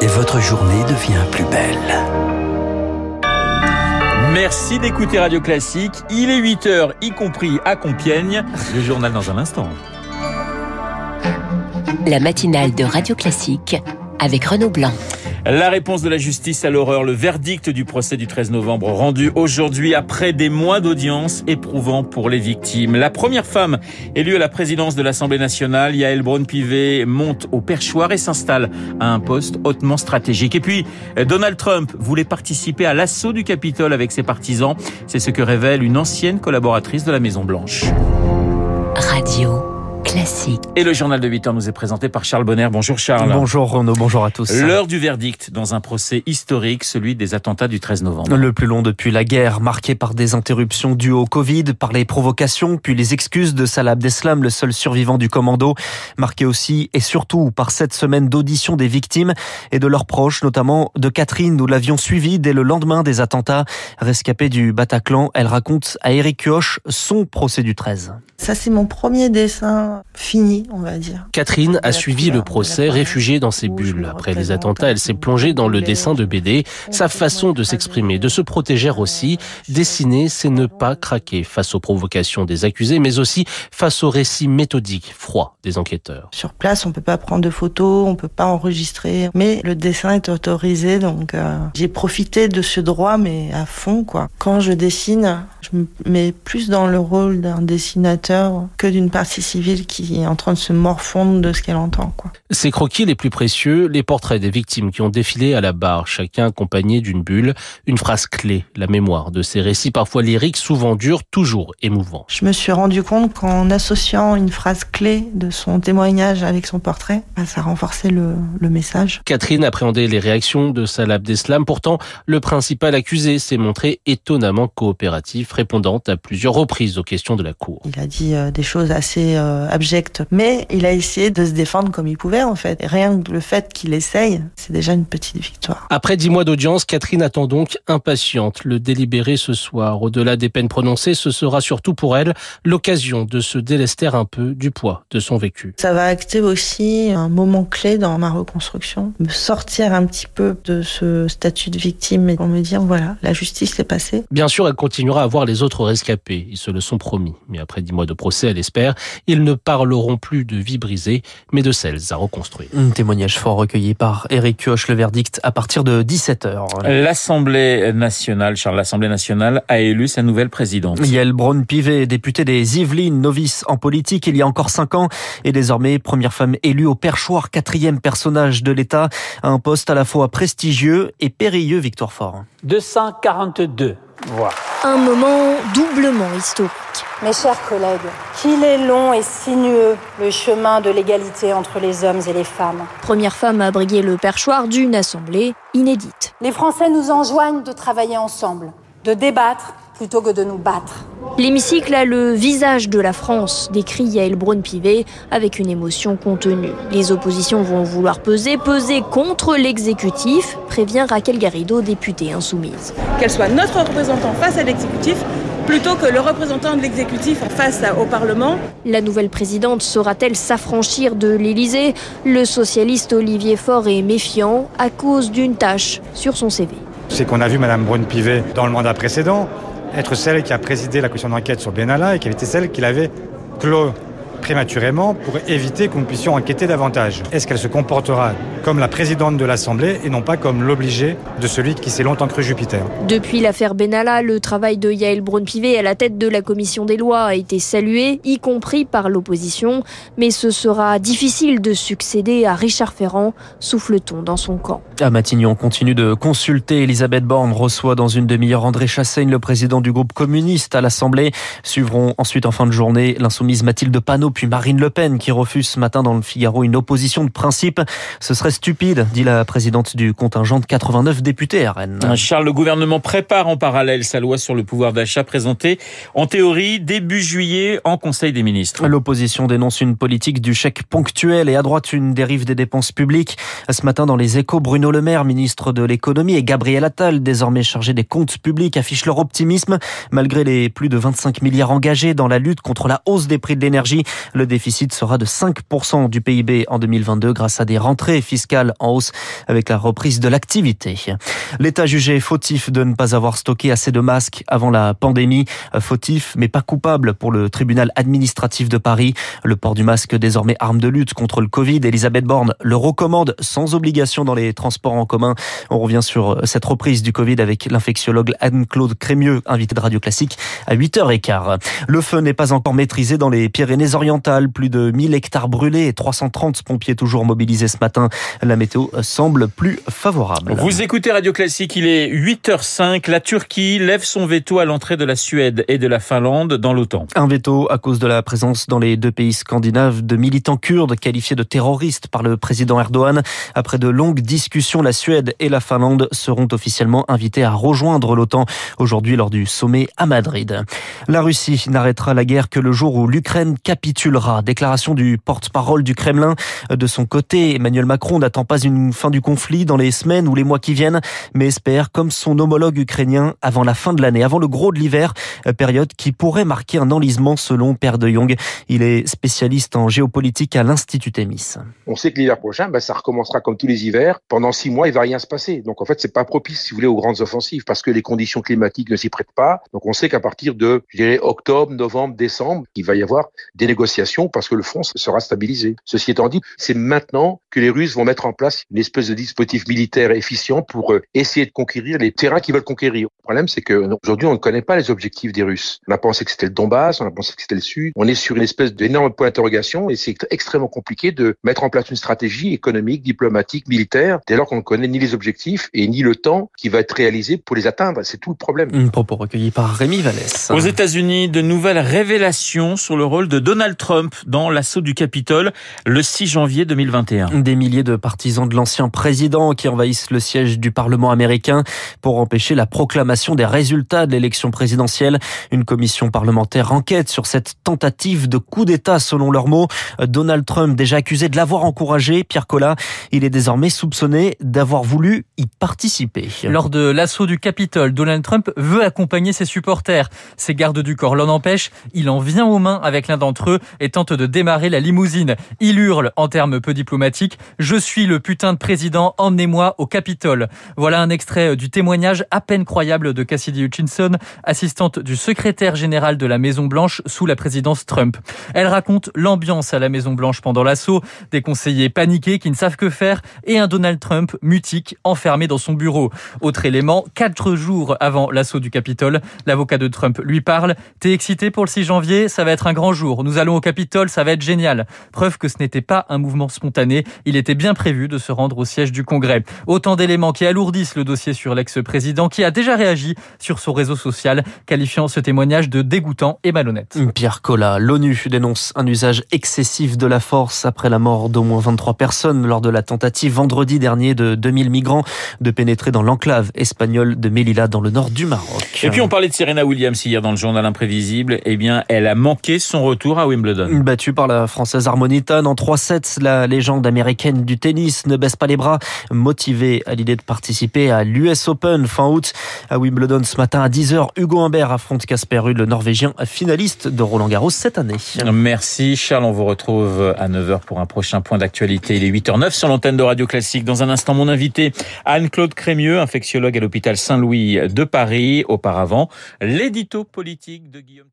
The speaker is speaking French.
Et votre journée devient plus belle. Merci d'écouter Radio Classique. Il est 8 heures, y compris à Compiègne. Le journal dans un instant. La matinale de Radio Classique avec Renaud Blanc. La réponse de la justice à l'horreur, le verdict du procès du 13 novembre rendu aujourd'hui après des mois d'audience éprouvant pour les victimes. La première femme élue à la présidence de l'Assemblée nationale, Yael Braun-Pivet, monte au perchoir et s'installe à un poste hautement stratégique. Et puis, Donald Trump voulait participer à l'assaut du Capitole avec ses partisans. C'est ce que révèle une ancienne collaboratrice de la Maison Blanche. Radio. Classique. Et le journal de 8 heures nous est présenté par Charles Bonner. Bonjour Charles. Bonjour Renaud, bonjour à tous. L'heure du verdict dans un procès historique, celui des attentats du 13 novembre. Le plus long depuis la guerre, marqué par des interruptions dues au Covid, par les provocations, puis les excuses de Salah Abdeslam, le seul survivant du commando, marqué aussi et surtout par cette semaine d'audition des victimes et de leurs proches, notamment de Catherine, nous l'avions suivie dès le lendemain des attentats. Rescapée du Bataclan, elle raconte à Eric Kioch son procès du 13. Ça, c'est mon premier dessin fini, on va dire. Catherine a suivi le procès réfugiée dans ses bulles. Après les attentats, elle s'est plongée dans le dessin de BD. Sa façon de s'exprimer, de se protéger aussi. Dessiner, c'est ne pas craquer face aux provocations des accusés, mais aussi face aux récits méthodiques, froids des enquêteurs. Sur place, on peut pas prendre de photos, on peut pas enregistrer, mais le dessin est autorisé, donc euh, j'ai profité de ce droit, mais à fond, quoi. Quand je dessine, je me mets plus dans le rôle d'un dessinateur que d'une partie civile qui est en train de se morfondre de ce qu'elle entend. Quoi. Ces croquis les plus précieux, les portraits des victimes qui ont défilé à la barre, chacun accompagné d'une bulle, une phrase clé, la mémoire de ces récits parfois lyriques, souvent durs, toujours émouvants. Je me suis rendu compte qu'en associant une phrase clé de son témoignage avec son portrait, bah, ça renforçait le, le message. Catherine appréhendait les réactions de Salah Abdeslam. Pourtant, le principal accusé s'est montré étonnamment coopératif, répondant à plusieurs reprises aux questions de la Cour. Il a dit euh, des choses assez euh, mais il a essayé de se défendre comme il pouvait en fait. Et rien que le fait qu'il essaye, c'est déjà une petite victoire. Après dix mois d'audience, Catherine attend donc impatiente le délibéré ce soir. Au-delà des peines prononcées, ce sera surtout pour elle l'occasion de se délester un peu du poids de son vécu. Ça va acter aussi un moment clé dans ma reconstruction, me sortir un petit peu de ce statut de victime et pour me dire voilà, la justice est passée. Bien sûr, elle continuera à voir les autres rescapés, ils se le sont promis. Mais après dix mois de procès, elle espère, ils ne parleront plus de vie brisée, mais de celles à reconstruire. Un témoignage fort recueilli par Eric Kioch, le verdict à partir de 17h. L'Assemblée nationale, Charles, l'Assemblée nationale a élu sa nouvelle présidente. Yael Braun-Pivet, députée des Yvelines, novice en politique il y a encore cinq ans, et désormais première femme élue au perchoir, quatrième personnage de l'État, à un poste à la fois prestigieux et périlleux, Victoire Fort. 242 Un moment doublement historique. Mes chers collègues, qu'il est long et sinueux le chemin de l'égalité entre les hommes et les femmes. Première femme à briguer le perchoir d'une assemblée inédite. Les Français nous enjoignent de travailler ensemble, de débattre plutôt que de nous battre. L'hémicycle a le visage de la France, décrit Yael Braun-Pivet avec une émotion contenue. Les oppositions vont vouloir peser, peser contre l'exécutif, prévient Raquel Garrido, députée insoumise. Qu'elle soit notre représentant face à l'exécutif plutôt que le représentant de l'exécutif face au Parlement. La nouvelle présidente saura-t-elle s'affranchir de l'Élysée? Le socialiste Olivier Faure est méfiant à cause d'une tâche sur son CV. C'est qu'on a vu Mme Braun-Pivet dans le mandat précédent être celle qui a présidé la commission d'enquête sur Benalla et qui avait été celle qui l'avait clos prématurément pour éviter que nous puissions enquêter davantage. Est-ce qu'elle se comportera comme la présidente de l'Assemblée et non pas comme l'obligé de celui qui s'est longtemps cru Jupiter? Depuis l'affaire Benalla, le travail de Yael Braun-Pivet à la tête de la commission des lois a été salué, y compris par l'opposition, mais ce sera difficile de succéder à Richard Ferrand, souffle-t-on dans son camp. À Matignon, on continue de consulter. Elisabeth Borne reçoit dans une demi-heure André Chassaigne, le président du groupe communiste à l'Assemblée. Suivront ensuite en fin de journée l'insoumise Mathilde Panot puis Marine Le Pen qui refuse ce matin dans le Figaro une opposition de principe. Ce serait stupide, dit la présidente du contingent de 89 députés à Rennes. Charles, le gouvernement prépare en parallèle sa loi sur le pouvoir d'achat présentée en théorie début juillet en Conseil des ministres. L'opposition dénonce une politique du chèque ponctuel et à droite une dérive des dépenses publiques. Ce matin dans les échos, Bruno Le Maire, ministre de l'économie, et Gabriel Attal, désormais chargé des comptes publics, affichent leur optimisme malgré les plus de 25 milliards engagés dans la lutte contre la hausse des prix de l'énergie. Le déficit sera de 5% du PIB en 2022 grâce à des rentrées fiscales en hausse avec la reprise de l'activité. L'État jugé fautif de ne pas avoir stocké assez de masques avant la pandémie. Fautif, mais pas coupable pour le tribunal administratif de Paris. Le port du masque désormais arme de lutte contre le Covid. Elisabeth Borne le recommande sans obligation dans les transports en commun. On revient sur cette reprise du Covid avec l'infectiologue Anne-Claude Crémieux, invité de Radio Classique à 8h15. Le feu n'est pas encore maîtrisé dans les Pyrénées-Orientales. Plus de 1000 hectares brûlés et 330 pompiers toujours mobilisés ce matin. La météo semble plus favorable. Vous écoutez Radio Classique, il est 8h05. La Turquie lève son veto à l'entrée de la Suède et de la Finlande dans l'OTAN. Un veto à cause de la présence dans les deux pays scandinaves de militants kurdes qualifiés de terroristes par le président Erdogan. Après de longues discussions, la Suède et la Finlande seront officiellement invités à rejoindre l'OTAN aujourd'hui lors du sommet à Madrid. La Russie n'arrêtera la guerre que le jour où l'Ukraine capitulera. Déclaration du porte-parole du Kremlin. De son côté, Emmanuel Macron n'attend pas une fin du conflit dans les semaines ou les mois qui viennent, mais espère, comme son homologue ukrainien, avant la fin de l'année, avant le gros de l'hiver, période qui pourrait marquer un enlisement selon Père de Jong. Il est spécialiste en géopolitique à l'Institut Témis. On sait que l'hiver prochain, ben, ça recommencera comme tous les hivers. Pendant six mois, il va rien se passer. Donc en fait, c'est pas propice, si vous voulez, aux grandes offensives parce que les conditions climatiques ne s'y prêtent pas. Donc on sait qu'à partir de, je dirais, octobre, novembre, décembre, il va y avoir des négociations parce que le front sera stabilisé. Ceci étant dit, c'est maintenant que les Russes vont mettre en place une espèce de dispositif militaire efficient pour euh, essayer de conquérir les terrains qu'ils veulent conquérir. Le problème, c'est que aujourd'hui, on ne connaît pas les objectifs des Russes. On a pensé que c'était le Donbass, on a pensé que c'était le Sud. On est sur une espèce d'énorme point d'interrogation et c'est extrêmement compliqué de mettre en place une stratégie économique, diplomatique, militaire, dès lors qu'on ne connaît ni les objectifs et ni le temps qui va être réalisé pour les atteindre. C'est tout le problème. Un propos recueilli par Rémi Vallès. Aux États-Unis, de nouvelles révélations sur le rôle de Donald Trump dans l'assaut du Capitole le 6 janvier 2021. Des milliers de partisans de l'ancien président qui envahissent le siège du Parlement américain pour empêcher la proclamation des résultats de l'élection présidentielle. Une commission parlementaire enquête sur cette tentative de coup d'État selon leurs mots. Donald Trump, déjà accusé de l'avoir encouragé, Pierre Collat, il est désormais soupçonné d'avoir voulu y participer. Lors de l'assaut du Capitole, Donald Trump veut accompagner ses supporters. Ses gardes du corps l'en empêchent. Il en vient aux mains avec l'un d'entre eux et tente de démarrer la limousine. Il hurle, en termes peu diplomatiques, Je suis le putain de président, emmenez-moi au Capitole. Voilà un extrait du témoignage à peine croyable de Cassidy Hutchinson, assistante du secrétaire général de la Maison Blanche sous la présidence Trump. Elle raconte l'ambiance à la Maison Blanche pendant l'assaut, des conseillers paniqués qui ne savent que faire et un Donald Trump mutique enfermé dans son bureau. Autre élément, quatre jours avant l'assaut du Capitole, l'avocat de Trump lui parle. T'es excité pour le 6 janvier? Ça va être un grand jour. Au Capitole, ça va être génial. Preuve que ce n'était pas un mouvement spontané. Il était bien prévu de se rendre au siège du Congrès. Autant d'éléments qui alourdissent le dossier sur l'ex-président qui a déjà réagi sur son réseau social, qualifiant ce témoignage de dégoûtant et malhonnête. Pierre Collat, l'ONU dénonce un usage excessif de la force après la mort d'au moins 23 personnes lors de la tentative vendredi dernier de 2000 migrants de pénétrer dans l'enclave espagnole de Melilla dans le nord du Maroc. Et puis on parlait de Serena Williams hier dans le journal imprévisible. Eh bien, elle a manqué son retour à Wimbledon. Battue par la française Harmonita en 3-7, la légende américaine du tennis ne baisse pas les bras, motivée à l'idée de participer à l'US Open fin août. À Wimbledon ce matin à 10h, Hugo Humbert affronte Casper Ruud, le Norvégien finaliste de Roland Garros cette année. Merci Charles, on vous retrouve à 9h pour un prochain point d'actualité. Il est 8h09 sur l'antenne de Radio Classique. Dans un instant, mon invité Anne-Claude Crémieux, infectiologue à l'hôpital Saint-Louis de Paris. Auparavant, l'édito politique de Guillaume